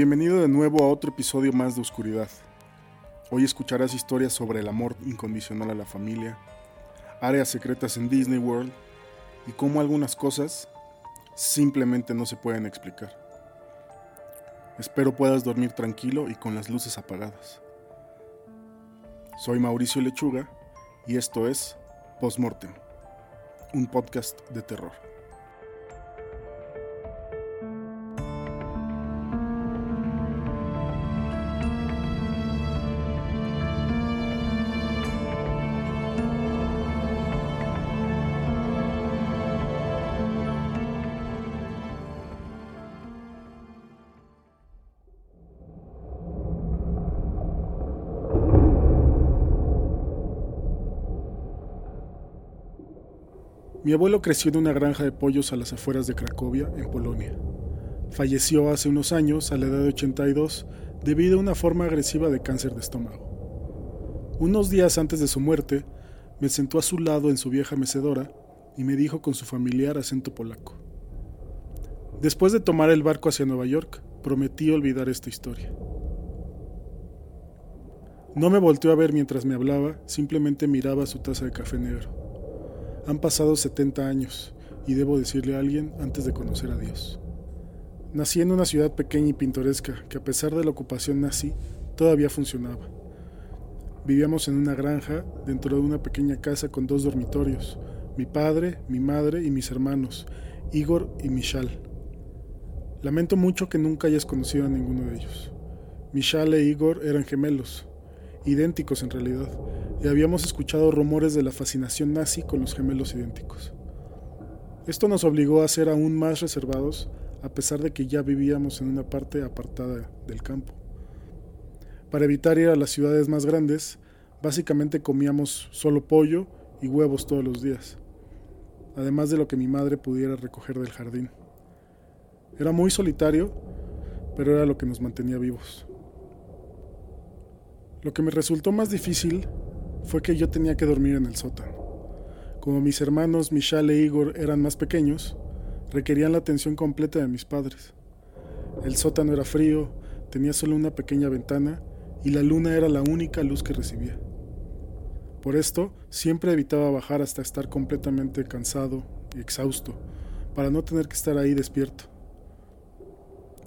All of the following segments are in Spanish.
Bienvenido de nuevo a otro episodio más de Oscuridad. Hoy escucharás historias sobre el amor incondicional a la familia, áreas secretas en Disney World y cómo algunas cosas simplemente no se pueden explicar. Espero puedas dormir tranquilo y con las luces apagadas. Soy Mauricio Lechuga y esto es Postmortem, un podcast de terror. Mi abuelo creció en una granja de pollos a las afueras de Cracovia, en Polonia. Falleció hace unos años, a la edad de 82, debido a una forma agresiva de cáncer de estómago. Unos días antes de su muerte, me sentó a su lado en su vieja mecedora y me dijo con su familiar acento polaco. Después de tomar el barco hacia Nueva York, prometí olvidar esta historia. No me volteó a ver mientras me hablaba, simplemente miraba su taza de café negro. Han pasado 70 años y debo decirle a alguien antes de conocer a Dios. Nací en una ciudad pequeña y pintoresca que a pesar de la ocupación nazi todavía funcionaba. Vivíamos en una granja dentro de una pequeña casa con dos dormitorios, mi padre, mi madre y mis hermanos, Igor y Michal. Lamento mucho que nunca hayas conocido a ninguno de ellos. Michal e Igor eran gemelos, idénticos en realidad, y habíamos escuchado rumores de la fascinación nazi con los gemelos idénticos. Esto nos obligó a ser aún más reservados, a pesar de que ya vivíamos en una parte apartada del campo. Para evitar ir a las ciudades más grandes, básicamente comíamos solo pollo y huevos todos los días, además de lo que mi madre pudiera recoger del jardín. Era muy solitario, pero era lo que nos mantenía vivos. Lo que me resultó más difícil fue que yo tenía que dormir en el sótano. Como mis hermanos Michal e Igor eran más pequeños, requerían la atención completa de mis padres. El sótano era frío, tenía solo una pequeña ventana y la luna era la única luz que recibía. Por esto, siempre evitaba bajar hasta estar completamente cansado y exhausto, para no tener que estar ahí despierto.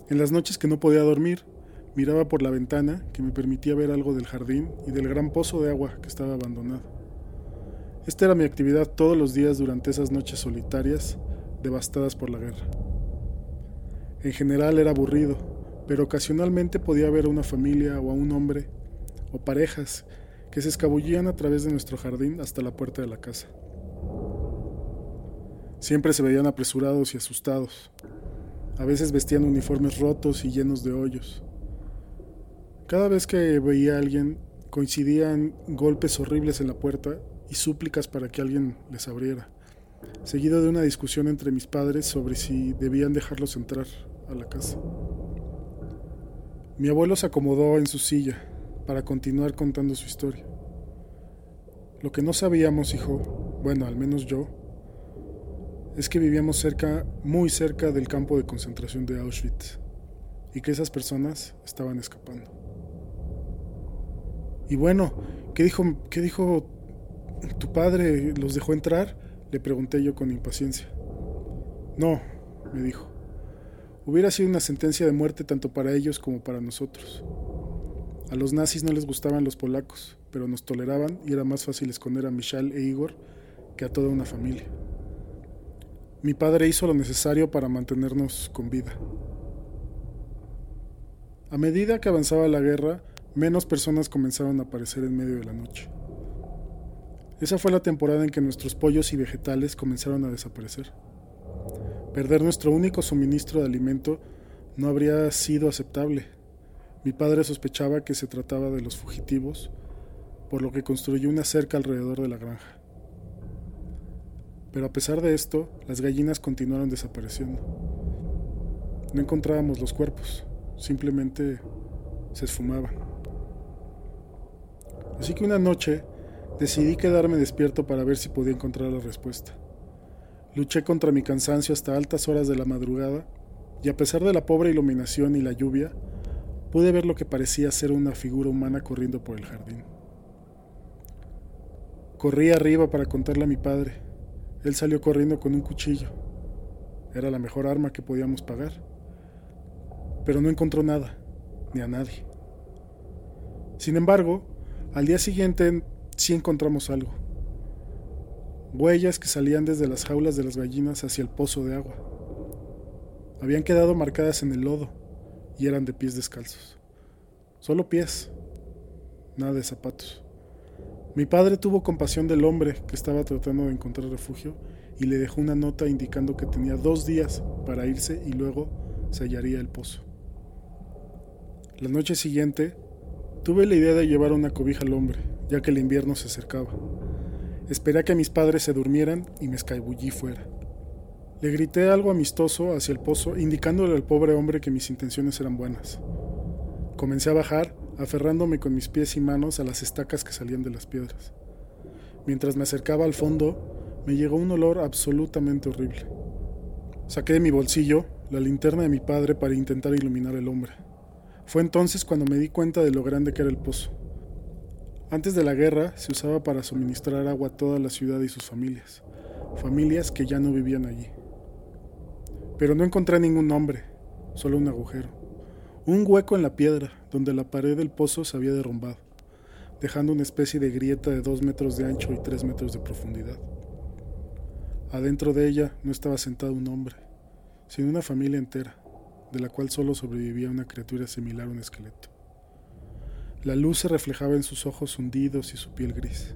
En las noches que no podía dormir, Miraba por la ventana que me permitía ver algo del jardín y del gran pozo de agua que estaba abandonado. Esta era mi actividad todos los días durante esas noches solitarias devastadas por la guerra. En general era aburrido, pero ocasionalmente podía ver a una familia o a un hombre o parejas que se escabullían a través de nuestro jardín hasta la puerta de la casa. Siempre se veían apresurados y asustados. A veces vestían uniformes rotos y llenos de hoyos. Cada vez que veía a alguien, coincidían golpes horribles en la puerta y súplicas para que alguien les abriera, seguido de una discusión entre mis padres sobre si debían dejarlos entrar a la casa. Mi abuelo se acomodó en su silla para continuar contando su historia. Lo que no sabíamos, hijo, bueno, al menos yo, es que vivíamos cerca, muy cerca del campo de concentración de Auschwitz y que esas personas estaban escapando. Y bueno, ¿qué dijo, qué dijo tu padre? ¿Los dejó entrar? Le pregunté yo con impaciencia. No, me dijo. Hubiera sido una sentencia de muerte tanto para ellos como para nosotros. A los nazis no les gustaban los polacos, pero nos toleraban y era más fácil esconder a Michal e Igor que a toda una familia. Mi padre hizo lo necesario para mantenernos con vida. A medida que avanzaba la guerra, menos personas comenzaron a aparecer en medio de la noche. Esa fue la temporada en que nuestros pollos y vegetales comenzaron a desaparecer. Perder nuestro único suministro de alimento no habría sido aceptable. Mi padre sospechaba que se trataba de los fugitivos, por lo que construyó una cerca alrededor de la granja. Pero a pesar de esto, las gallinas continuaron desapareciendo. No encontrábamos los cuerpos, simplemente se esfumaban. Así que una noche decidí quedarme despierto para ver si podía encontrar la respuesta. Luché contra mi cansancio hasta altas horas de la madrugada y a pesar de la pobre iluminación y la lluvia, pude ver lo que parecía ser una figura humana corriendo por el jardín. Corrí arriba para contarle a mi padre. Él salió corriendo con un cuchillo. Era la mejor arma que podíamos pagar. Pero no encontró nada, ni a nadie. Sin embargo, al día siguiente sí encontramos algo. Huellas que salían desde las jaulas de las gallinas hacia el pozo de agua. Habían quedado marcadas en el lodo y eran de pies descalzos. Solo pies, nada de zapatos. Mi padre tuvo compasión del hombre que estaba tratando de encontrar refugio y le dejó una nota indicando que tenía dos días para irse y luego sellaría el pozo. La noche siguiente, tuve la idea de llevar una cobija al hombre, ya que el invierno se acercaba. Esperé a que mis padres se durmieran y me escabullí fuera. Le grité algo amistoso hacia el pozo, indicándole al pobre hombre que mis intenciones eran buenas. Comencé a bajar, aferrándome con mis pies y manos a las estacas que salían de las piedras. Mientras me acercaba al fondo, me llegó un olor absolutamente horrible. Saqué de mi bolsillo la linterna de mi padre para intentar iluminar el hombre. Fue entonces cuando me di cuenta de lo grande que era el pozo. Antes de la guerra se usaba para suministrar agua a toda la ciudad y sus familias, familias que ya no vivían allí. Pero no encontré ningún nombre, solo un agujero. Un hueco en la piedra, donde la pared del pozo se había derrumbado, dejando una especie de grieta de dos metros de ancho y tres metros de profundidad. Adentro de ella no estaba sentado un hombre, sino una familia entera, de la cual solo sobrevivía una criatura similar a un esqueleto. La luz se reflejaba en sus ojos hundidos y su piel gris.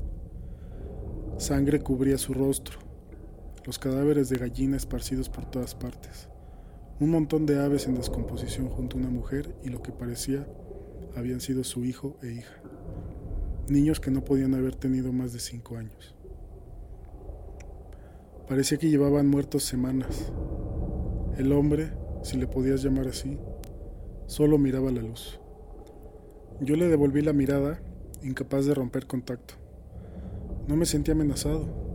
Sangre cubría su rostro, los cadáveres de gallina esparcidos por todas partes, un montón de aves en descomposición junto a una mujer y lo que parecía habían sido su hijo e hija, niños que no podían haber tenido más de cinco años. Parecía que llevaban muertos semanas. El hombre, si le podías llamar así, solo miraba la luz. Yo le devolví la mirada, incapaz de romper contacto. No me sentía amenazado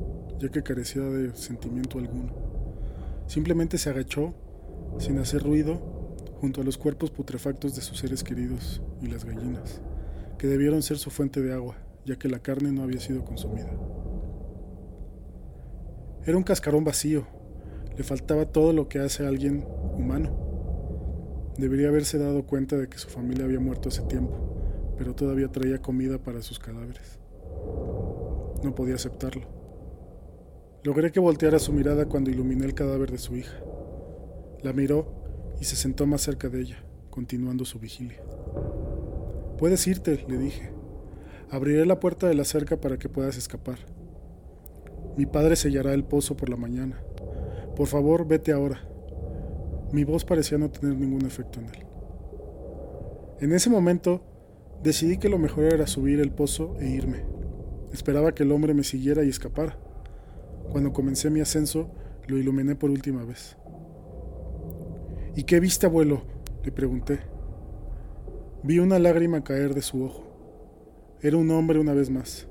ya que carecía de sentimiento alguno. Simplemente se agachó, sin hacer ruido, junto a los cuerpos putrefactos de sus seres queridos y las gallinas, que debieron ser su fuente de agua, ya que la carne no había sido consumida. Era un cascarón vacío, le faltaba todo lo que hace a alguien humano. Debería haberse dado cuenta de que su familia había muerto hace tiempo, pero todavía traía comida para sus cadáveres. No podía aceptarlo. Logré que volteara su mirada cuando iluminé el cadáver de su hija. La miró y se sentó más cerca de ella, continuando su vigilia. Puedes irte, le dije. Abriré la puerta de la cerca para que puedas escapar. Mi padre sellará el pozo por la mañana. Por favor, vete ahora. Mi voz parecía no tener ningún efecto en él. En ese momento, decidí que lo mejor era subir el pozo e irme. Esperaba que el hombre me siguiera y escapara. Cuando comencé mi ascenso, lo iluminé por última vez. ¿Y qué viste, abuelo? le pregunté. Vi una lágrima caer de su ojo. Era un hombre una vez más.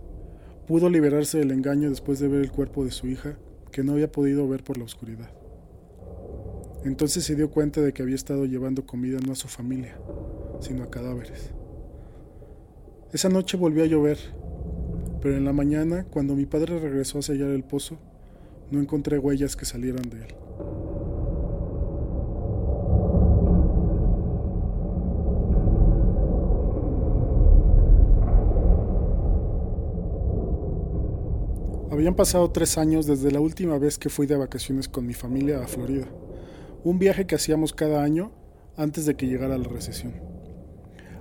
Pudo liberarse del engaño después de ver el cuerpo de su hija, que no había podido ver por la oscuridad. Entonces se dio cuenta de que había estado llevando comida no a su familia, sino a cadáveres. Esa noche volvió a llover, pero en la mañana, cuando mi padre regresó a sellar el pozo, no encontré huellas que salieran de él. Habían pasado tres años desde la última vez que fui de vacaciones con mi familia a Florida, un viaje que hacíamos cada año antes de que llegara la recesión.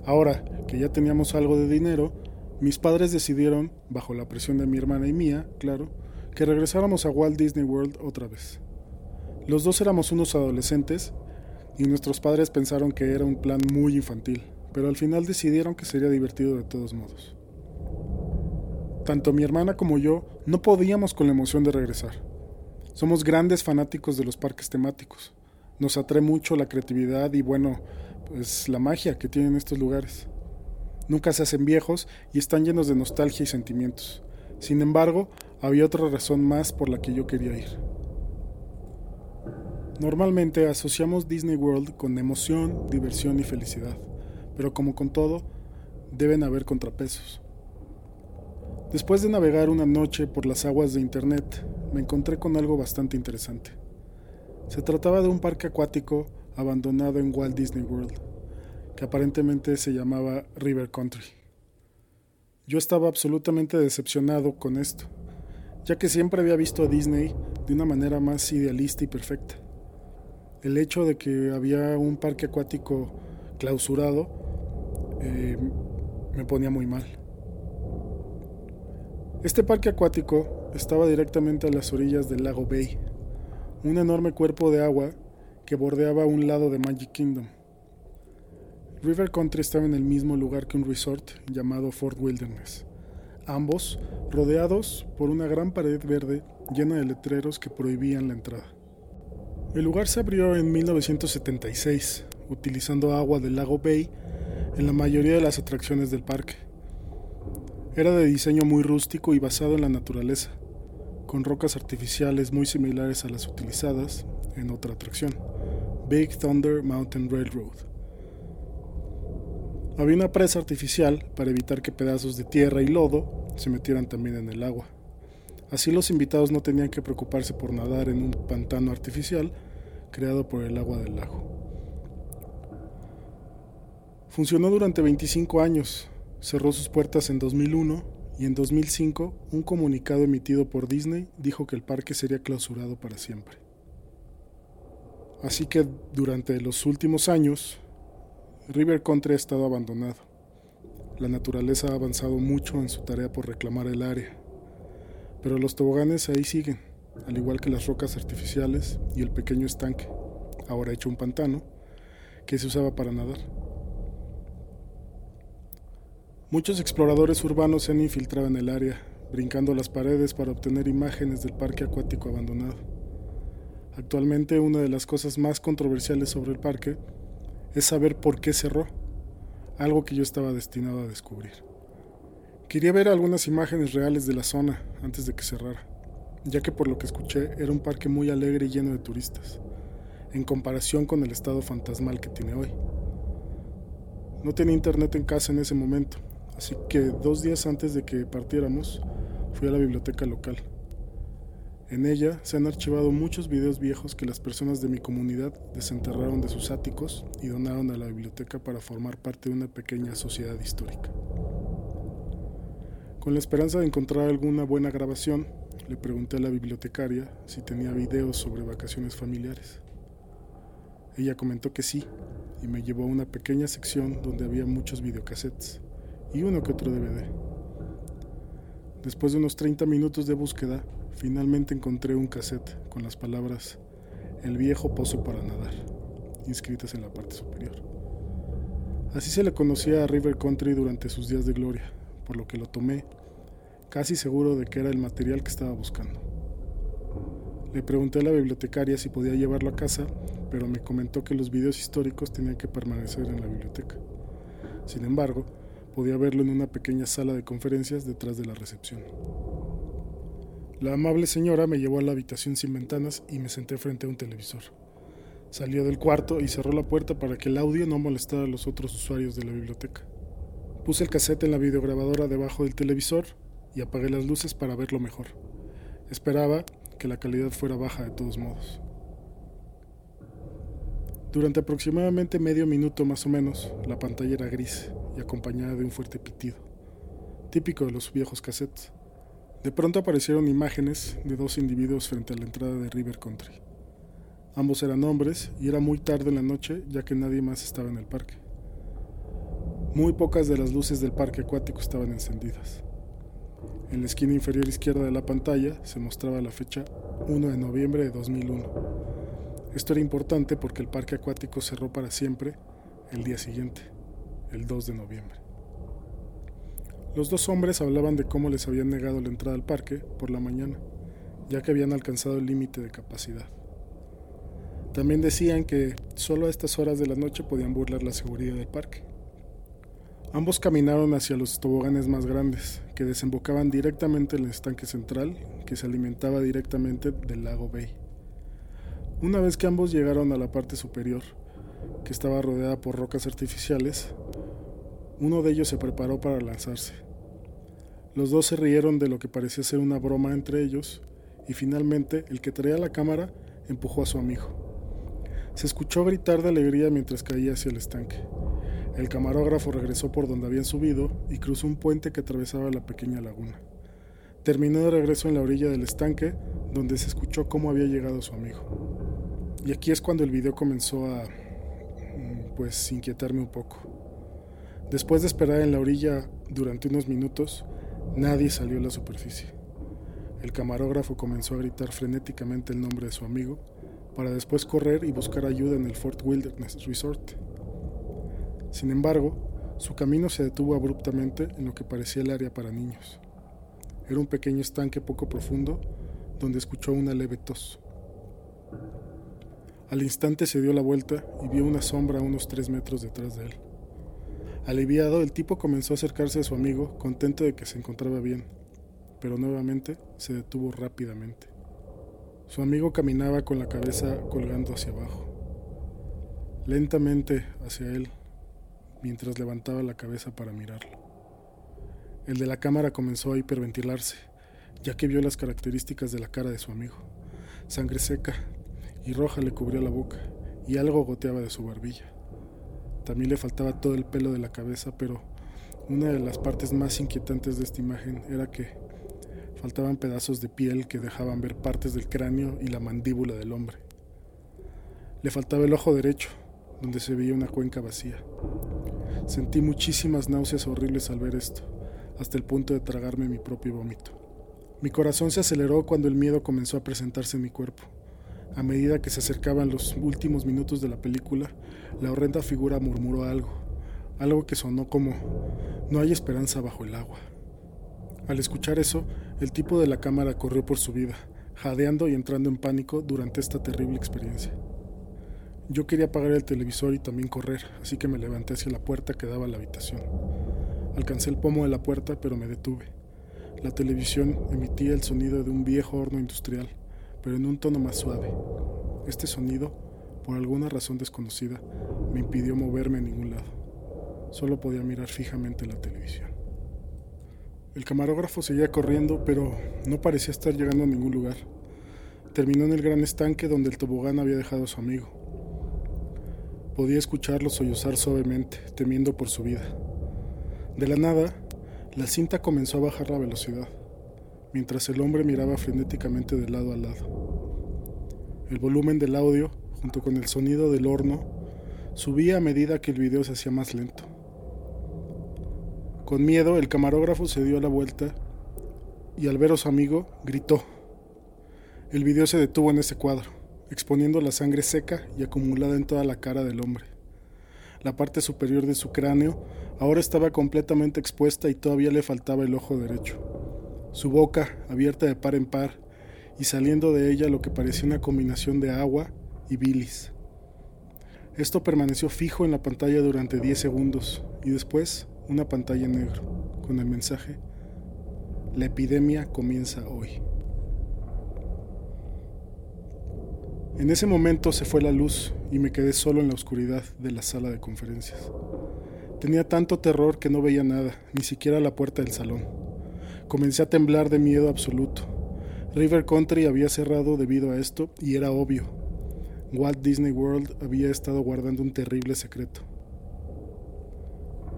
Ahora que ya teníamos algo de dinero, mis padres decidieron, bajo la presión de mi hermana y mía, claro, que regresáramos a Walt Disney World otra vez. Los dos éramos unos adolescentes y nuestros padres pensaron que era un plan muy infantil, pero al final decidieron que sería divertido de todos modos. Tanto mi hermana como yo no podíamos con la emoción de regresar. Somos grandes fanáticos de los parques temáticos. Nos atrae mucho la creatividad y bueno, pues la magia que tienen estos lugares. Nunca se hacen viejos y están llenos de nostalgia y sentimientos. Sin embargo, había otra razón más por la que yo quería ir. Normalmente asociamos Disney World con emoción, diversión y felicidad, pero como con todo, deben haber contrapesos. Después de navegar una noche por las aguas de Internet, me encontré con algo bastante interesante. Se trataba de un parque acuático abandonado en Walt Disney World, que aparentemente se llamaba River Country. Yo estaba absolutamente decepcionado con esto, ya que siempre había visto a Disney de una manera más idealista y perfecta. El hecho de que había un parque acuático clausurado eh, me ponía muy mal. Este parque acuático estaba directamente a las orillas del lago Bay, un enorme cuerpo de agua que bordeaba un lado de Magic Kingdom. River Country estaba en el mismo lugar que un resort llamado Fort Wilderness, ambos rodeados por una gran pared verde llena de letreros que prohibían la entrada. El lugar se abrió en 1976, utilizando agua del lago Bay en la mayoría de las atracciones del parque. Era de diseño muy rústico y basado en la naturaleza, con rocas artificiales muy similares a las utilizadas en otra atracción, Big Thunder Mountain Railroad. Había una presa artificial para evitar que pedazos de tierra y lodo se metieran también en el agua. Así los invitados no tenían que preocuparse por nadar en un pantano artificial creado por el agua del lago. Funcionó durante 25 años, cerró sus puertas en 2001 y en 2005 un comunicado emitido por Disney dijo que el parque sería clausurado para siempre. Así que durante los últimos años, River Country ha estado abandonado. La naturaleza ha avanzado mucho en su tarea por reclamar el área, pero los toboganes ahí siguen, al igual que las rocas artificiales y el pequeño estanque, ahora hecho un pantano, que se usaba para nadar. Muchos exploradores urbanos se han infiltrado en el área, brincando las paredes para obtener imágenes del parque acuático abandonado. Actualmente una de las cosas más controversiales sobre el parque es saber por qué cerró, algo que yo estaba destinado a descubrir. Quería ver algunas imágenes reales de la zona antes de que cerrara, ya que por lo que escuché era un parque muy alegre y lleno de turistas, en comparación con el estado fantasmal que tiene hoy. No tenía internet en casa en ese momento, así que dos días antes de que partiéramos fui a la biblioteca local en ella se han archivado muchos videos viejos que las personas de mi comunidad desenterraron de sus áticos y donaron a la biblioteca para formar parte de una pequeña sociedad histórica. Con la esperanza de encontrar alguna buena grabación, le pregunté a la bibliotecaria si tenía videos sobre vacaciones familiares. Ella comentó que sí, y me llevó a una pequeña sección donde había muchos videocassettes y uno que otro DVD. Después de unos 30 minutos de búsqueda, Finalmente encontré un cassette con las palabras El viejo pozo para nadar, inscritas en la parte superior. Así se le conocía a River Country durante sus días de gloria, por lo que lo tomé, casi seguro de que era el material que estaba buscando. Le pregunté a la bibliotecaria si podía llevarlo a casa, pero me comentó que los videos históricos tenían que permanecer en la biblioteca. Sin embargo, podía verlo en una pequeña sala de conferencias detrás de la recepción. La amable señora me llevó a la habitación sin ventanas y me senté frente a un televisor. Salió del cuarto y cerró la puerta para que el audio no molestara a los otros usuarios de la biblioteca. Puse el cassette en la videograbadora debajo del televisor y apagué las luces para verlo mejor. Esperaba que la calidad fuera baja de todos modos. Durante aproximadamente medio minuto más o menos, la pantalla era gris y acompañada de un fuerte pitido, típico de los viejos cassettes. De pronto aparecieron imágenes de dos individuos frente a la entrada de River Country. Ambos eran hombres y era muy tarde en la noche ya que nadie más estaba en el parque. Muy pocas de las luces del parque acuático estaban encendidas. En la esquina inferior izquierda de la pantalla se mostraba la fecha 1 de noviembre de 2001. Esto era importante porque el parque acuático cerró para siempre el día siguiente, el 2 de noviembre. Los dos hombres hablaban de cómo les habían negado la entrada al parque por la mañana, ya que habían alcanzado el límite de capacidad. También decían que solo a estas horas de la noche podían burlar la seguridad del parque. Ambos caminaron hacia los toboganes más grandes, que desembocaban directamente en el estanque central, que se alimentaba directamente del lago Bay. Una vez que ambos llegaron a la parte superior, que estaba rodeada por rocas artificiales, uno de ellos se preparó para lanzarse. Los dos se rieron de lo que parecía ser una broma entre ellos y finalmente el que traía la cámara empujó a su amigo. Se escuchó gritar de alegría mientras caía hacia el estanque. El camarógrafo regresó por donde habían subido y cruzó un puente que atravesaba la pequeña laguna. Terminó de regreso en la orilla del estanque, donde se escuchó cómo había llegado su amigo. Y aquí es cuando el video comenzó a, mm, pues, inquietarme un poco. Después de esperar en la orilla durante unos minutos, nadie salió a la superficie. El camarógrafo comenzó a gritar frenéticamente el nombre de su amigo, para después correr y buscar ayuda en el Fort Wilderness Resort. Sin embargo, su camino se detuvo abruptamente en lo que parecía el área para niños. Era un pequeño estanque poco profundo donde escuchó una leve tos. Al instante se dio la vuelta y vio una sombra a unos tres metros detrás de él. Aliviado, el tipo comenzó a acercarse a su amigo, contento de que se encontraba bien, pero nuevamente se detuvo rápidamente. Su amigo caminaba con la cabeza colgando hacia abajo, lentamente hacia él, mientras levantaba la cabeza para mirarlo. El de la cámara comenzó a hiperventilarse, ya que vio las características de la cara de su amigo. Sangre seca y roja le cubría la boca, y algo goteaba de su barbilla. También le faltaba todo el pelo de la cabeza, pero una de las partes más inquietantes de esta imagen era que faltaban pedazos de piel que dejaban ver partes del cráneo y la mandíbula del hombre. Le faltaba el ojo derecho, donde se veía una cuenca vacía. Sentí muchísimas náuseas horribles al ver esto, hasta el punto de tragarme mi propio vómito. Mi corazón se aceleró cuando el miedo comenzó a presentarse en mi cuerpo. A medida que se acercaban los últimos minutos de la película, la horrenda figura murmuró algo, algo que sonó como No hay esperanza bajo el agua. Al escuchar eso, el tipo de la cámara corrió por su vida, jadeando y entrando en pánico durante esta terrible experiencia. Yo quería apagar el televisor y también correr, así que me levanté hacia la puerta que daba a la habitación. Alcancé el pomo de la puerta, pero me detuve. La televisión emitía el sonido de un viejo horno industrial pero en un tono más suave. Este sonido, por alguna razón desconocida, me impidió moverme a ningún lado. Solo podía mirar fijamente la televisión. El camarógrafo seguía corriendo, pero no parecía estar llegando a ningún lugar. Terminó en el gran estanque donde el tobogán había dejado a su amigo. Podía escucharlo sollozar suavemente, temiendo por su vida. De la nada, la cinta comenzó a bajar la velocidad mientras el hombre miraba frenéticamente de lado a lado. El volumen del audio, junto con el sonido del horno, subía a medida que el video se hacía más lento. Con miedo, el camarógrafo se dio la vuelta y al ver a su amigo, gritó. El video se detuvo en ese cuadro, exponiendo la sangre seca y acumulada en toda la cara del hombre. La parte superior de su cráneo ahora estaba completamente expuesta y todavía le faltaba el ojo derecho su boca abierta de par en par y saliendo de ella lo que parecía una combinación de agua y bilis. Esto permaneció fijo en la pantalla durante 10 segundos y después una pantalla en negro con el mensaje La epidemia comienza hoy. En ese momento se fue la luz y me quedé solo en la oscuridad de la sala de conferencias. Tenía tanto terror que no veía nada, ni siquiera la puerta del salón. Comencé a temblar de miedo absoluto. River Country había cerrado debido a esto y era obvio. Walt Disney World había estado guardando un terrible secreto.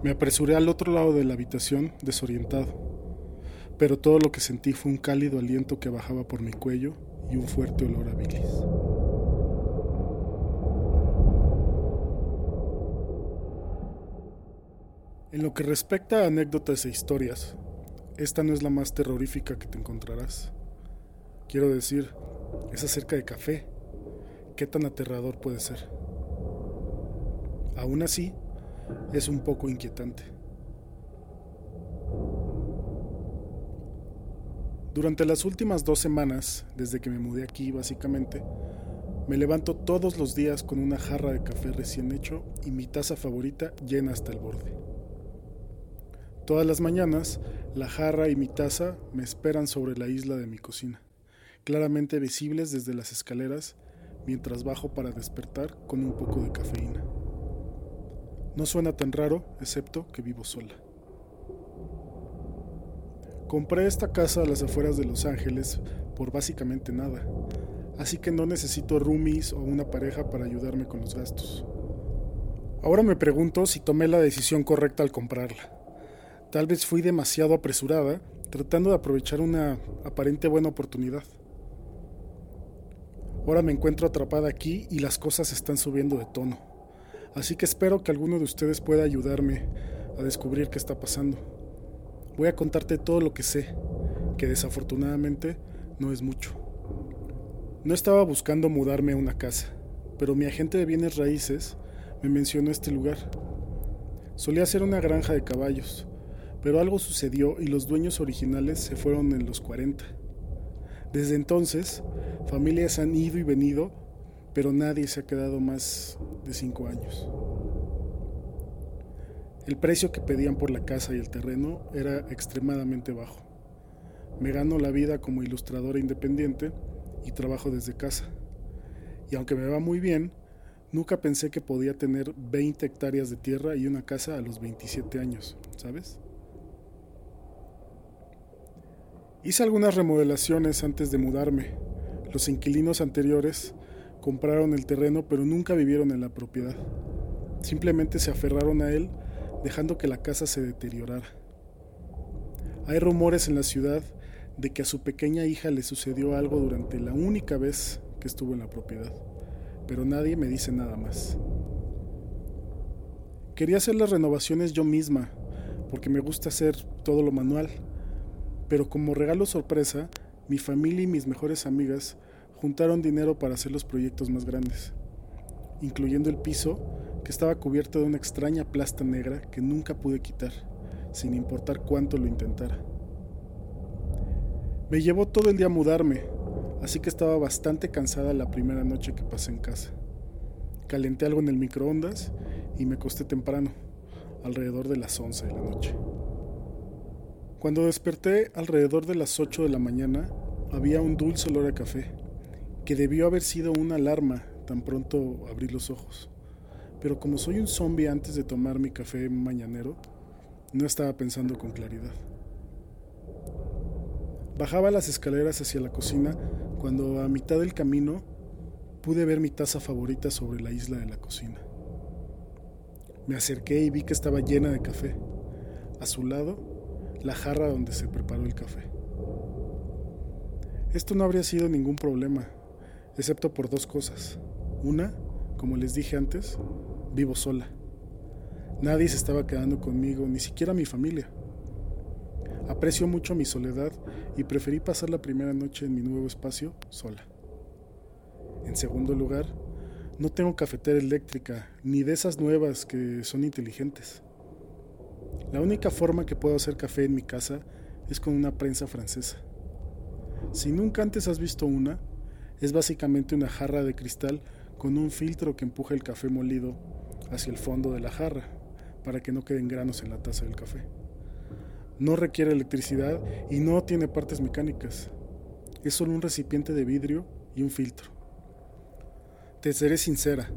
Me apresuré al otro lado de la habitación, desorientado, pero todo lo que sentí fue un cálido aliento que bajaba por mi cuello y un fuerte olor a bilis. En lo que respecta a anécdotas e historias, esta no es la más terrorífica que te encontrarás. Quiero decir, es acerca de café. ¿Qué tan aterrador puede ser? Aún así, es un poco inquietante. Durante las últimas dos semanas, desde que me mudé aquí básicamente, me levanto todos los días con una jarra de café recién hecho y mi taza favorita llena hasta el borde. Todas las mañanas, la jarra y mi taza me esperan sobre la isla de mi cocina, claramente visibles desde las escaleras mientras bajo para despertar con un poco de cafeína. No suena tan raro, excepto que vivo sola. Compré esta casa a las afueras de Los Ángeles por básicamente nada, así que no necesito roomies o una pareja para ayudarme con los gastos. Ahora me pregunto si tomé la decisión correcta al comprarla. Tal vez fui demasiado apresurada, tratando de aprovechar una aparente buena oportunidad. Ahora me encuentro atrapada aquí y las cosas están subiendo de tono. Así que espero que alguno de ustedes pueda ayudarme a descubrir qué está pasando. Voy a contarte todo lo que sé, que desafortunadamente no es mucho. No estaba buscando mudarme a una casa, pero mi agente de bienes raíces me mencionó este lugar. Solía ser una granja de caballos, pero algo sucedió y los dueños originales se fueron en los 40. Desde entonces, familias han ido y venido, pero nadie se ha quedado más de cinco años. El precio que pedían por la casa y el terreno era extremadamente bajo. Me gano la vida como ilustradora independiente y trabajo desde casa. Y aunque me va muy bien, nunca pensé que podía tener 20 hectáreas de tierra y una casa a los 27 años, ¿sabes? Hice algunas remodelaciones antes de mudarme. Los inquilinos anteriores compraron el terreno pero nunca vivieron en la propiedad. Simplemente se aferraron a él dejando que la casa se deteriorara. Hay rumores en la ciudad de que a su pequeña hija le sucedió algo durante la única vez que estuvo en la propiedad, pero nadie me dice nada más. Quería hacer las renovaciones yo misma, porque me gusta hacer todo lo manual, pero como regalo sorpresa, mi familia y mis mejores amigas juntaron dinero para hacer los proyectos más grandes, incluyendo el piso, que estaba cubierto de una extraña plasta negra que nunca pude quitar, sin importar cuánto lo intentara. Me llevó todo el día a mudarme, así que estaba bastante cansada la primera noche que pasé en casa. Calenté algo en el microondas y me acosté temprano, alrededor de las 11 de la noche. Cuando desperté alrededor de las 8 de la mañana, había un dulce olor a café, que debió haber sido una alarma tan pronto abrí los ojos. Pero como soy un zombie antes de tomar mi café mañanero, no estaba pensando con claridad. Bajaba las escaleras hacia la cocina cuando a mitad del camino pude ver mi taza favorita sobre la isla de la cocina. Me acerqué y vi que estaba llena de café. A su lado, la jarra donde se preparó el café. Esto no habría sido ningún problema, excepto por dos cosas. Una, como les dije antes, vivo sola. Nadie se estaba quedando conmigo, ni siquiera mi familia. Aprecio mucho mi soledad y preferí pasar la primera noche en mi nuevo espacio sola. En segundo lugar, no tengo cafetera eléctrica, ni de esas nuevas que son inteligentes. La única forma que puedo hacer café en mi casa es con una prensa francesa. Si nunca antes has visto una, es básicamente una jarra de cristal con un filtro que empuja el café molido hacia el fondo de la jarra para que no queden granos en la taza del café no requiere electricidad y no tiene partes mecánicas. Es solo un recipiente de vidrio y un filtro. Te seré sincera,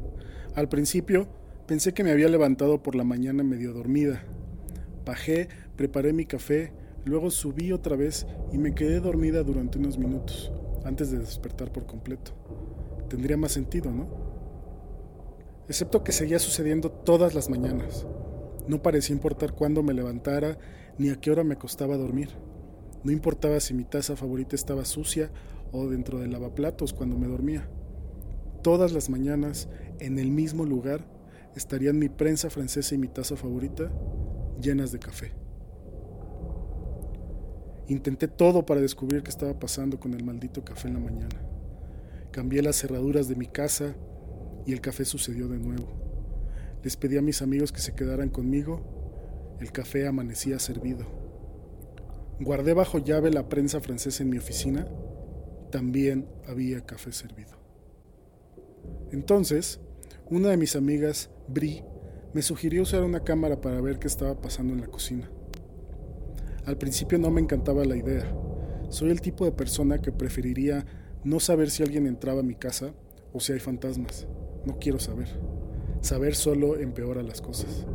al principio pensé que me había levantado por la mañana medio dormida. Bajé, preparé mi café, luego subí otra vez y me quedé dormida durante unos minutos, antes de despertar por completo. Tendría más sentido, ¿no? Excepto que seguía sucediendo todas las mañanas. No parecía importar cuándo me levantara ni a qué hora me costaba dormir. No importaba si mi taza favorita estaba sucia o dentro del lavaplatos cuando me dormía. Todas las mañanas, en el mismo lugar, estarían mi prensa francesa y mi taza favorita llenas de café. Intenté todo para descubrir qué estaba pasando con el maldito café en la mañana. Cambié las cerraduras de mi casa y el café sucedió de nuevo. Les pedí a mis amigos que se quedaran conmigo. El café amanecía servido. Guardé bajo llave la prensa francesa en mi oficina. También había café servido. Entonces, una de mis amigas, Brie, me sugirió usar una cámara para ver qué estaba pasando en la cocina. Al principio no me encantaba la idea. Soy el tipo de persona que preferiría no saber si alguien entraba a mi casa o si hay fantasmas. No quiero saber. Saber solo empeora las cosas.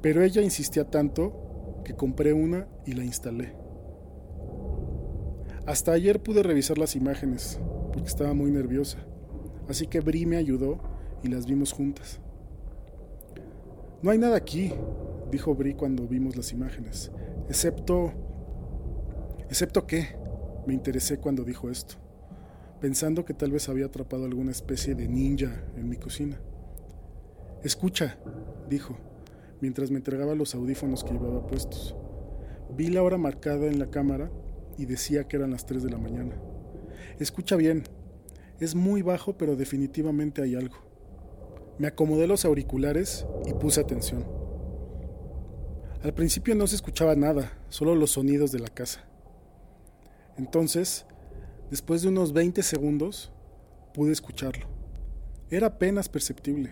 Pero ella insistía tanto que compré una y la instalé. Hasta ayer pude revisar las imágenes porque estaba muy nerviosa, así que Bri me ayudó y las vimos juntas. No hay nada aquí, dijo Bri cuando vimos las imágenes, excepto... ¿Excepto qué? Me interesé cuando dijo esto, pensando que tal vez había atrapado alguna especie de ninja en mi cocina. Escucha, dijo, mientras me entregaba los audífonos que llevaba puestos. Vi la hora marcada en la cámara y decía que eran las 3 de la mañana. Escucha bien, es muy bajo pero definitivamente hay algo. Me acomodé los auriculares y puse atención. Al principio no se escuchaba nada, solo los sonidos de la casa. Entonces, después de unos 20 segundos, pude escucharlo. Era apenas perceptible,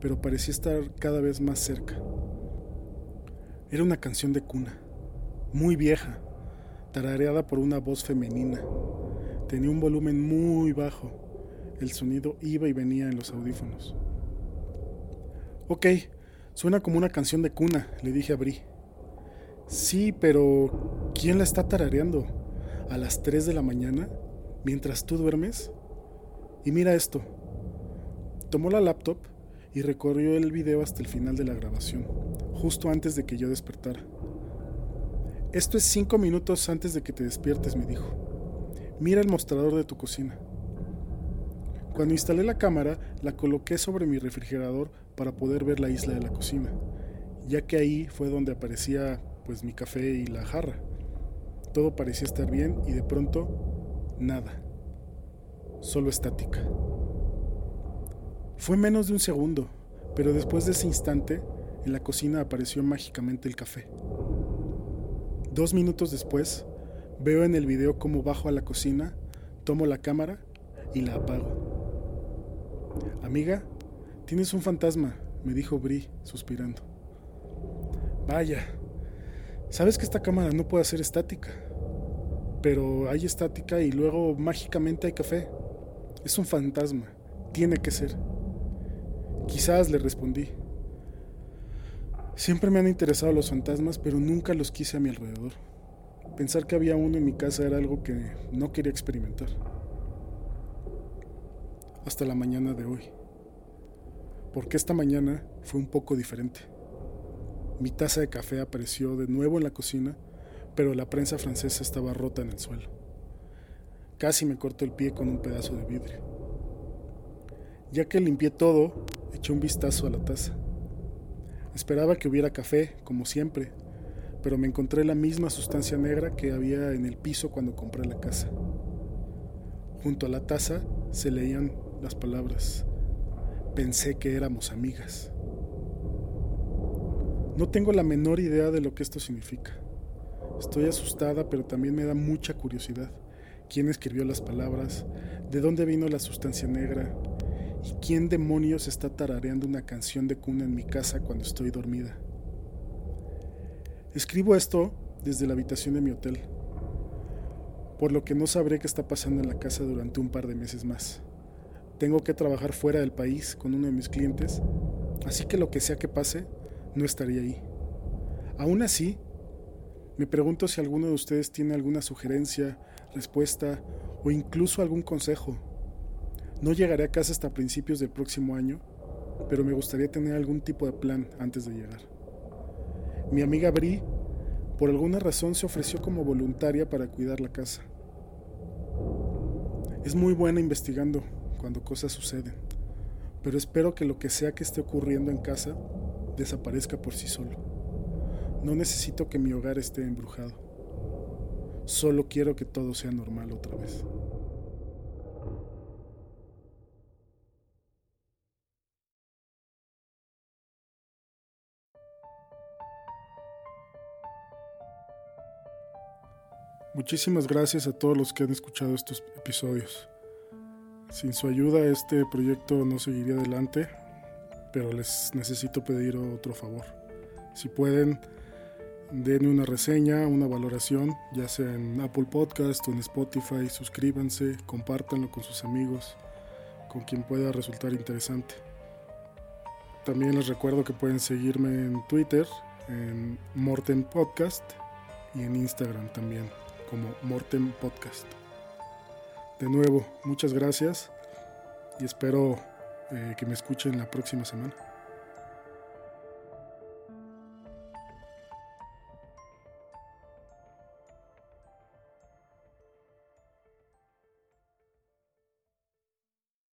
pero parecía estar cada vez más cerca. Era una canción de cuna, muy vieja, tarareada por una voz femenina. Tenía un volumen muy bajo. El sonido iba y venía en los audífonos. Ok, suena como una canción de cuna, le dije a Bri. Sí, pero ¿quién la está tarareando? ¿A las 3 de la mañana? ¿Mientras tú duermes? Y mira esto. Tomó la laptop y recorrió el video hasta el final de la grabación, justo antes de que yo despertara. Esto es cinco minutos antes de que te despiertes, me dijo. Mira el mostrador de tu cocina. Cuando instalé la cámara, la coloqué sobre mi refrigerador para poder ver la isla de la cocina, ya que ahí fue donde aparecía pues mi café y la jarra. Todo parecía estar bien y de pronto nada. Solo estática. Fue menos de un segundo, pero después de ese instante, en la cocina apareció mágicamente el café. Dos minutos después, veo en el video cómo bajo a la cocina, tomo la cámara y la apago. Amiga, tienes un fantasma, me dijo Bri, suspirando. Vaya, sabes que esta cámara no puede ser estática, pero hay estática y luego mágicamente hay café. Es un fantasma, tiene que ser. Quizás le respondí. Siempre me han interesado los fantasmas, pero nunca los quise a mi alrededor. Pensar que había uno en mi casa era algo que no quería experimentar. Hasta la mañana de hoy. Porque esta mañana fue un poco diferente. Mi taza de café apareció de nuevo en la cocina, pero la prensa francesa estaba rota en el suelo. Casi me corto el pie con un pedazo de vidrio. Ya que limpié todo, eché un vistazo a la taza. Esperaba que hubiera café, como siempre, pero me encontré la misma sustancia negra que había en el piso cuando compré la casa. Junto a la taza se leían las palabras, pensé que éramos amigas. No tengo la menor idea de lo que esto significa. Estoy asustada, pero también me da mucha curiosidad. ¿Quién escribió las palabras? ¿De dónde vino la sustancia negra? ¿Y quién demonios está tarareando una canción de cuna en mi casa cuando estoy dormida? Escribo esto desde la habitación de mi hotel, por lo que no sabré qué está pasando en la casa durante un par de meses más. Tengo que trabajar fuera del país con uno de mis clientes, así que lo que sea que pase, no estaría ahí. Aún así, me pregunto si alguno de ustedes tiene alguna sugerencia, respuesta o incluso algún consejo no llegaré a casa hasta principios del próximo año, pero me gustaría tener algún tipo de plan antes de llegar. Mi amiga Bri, por alguna razón, se ofreció como voluntaria para cuidar la casa. Es muy buena investigando cuando cosas suceden, pero espero que lo que sea que esté ocurriendo en casa desaparezca por sí solo. No necesito que mi hogar esté embrujado. Solo quiero que todo sea normal otra vez. Muchísimas gracias a todos los que han escuchado estos episodios. Sin su ayuda este proyecto no seguiría adelante, pero les necesito pedir otro favor. Si pueden, denme una reseña, una valoración, ya sea en Apple Podcast o en Spotify, suscríbanse, compártanlo con sus amigos, con quien pueda resultar interesante. también les recuerdo que pueden seguirme en Twitter, en Morten Podcast y en Instagram también como Morten Podcast. De nuevo, muchas gracias y espero eh, que me escuchen la próxima semana.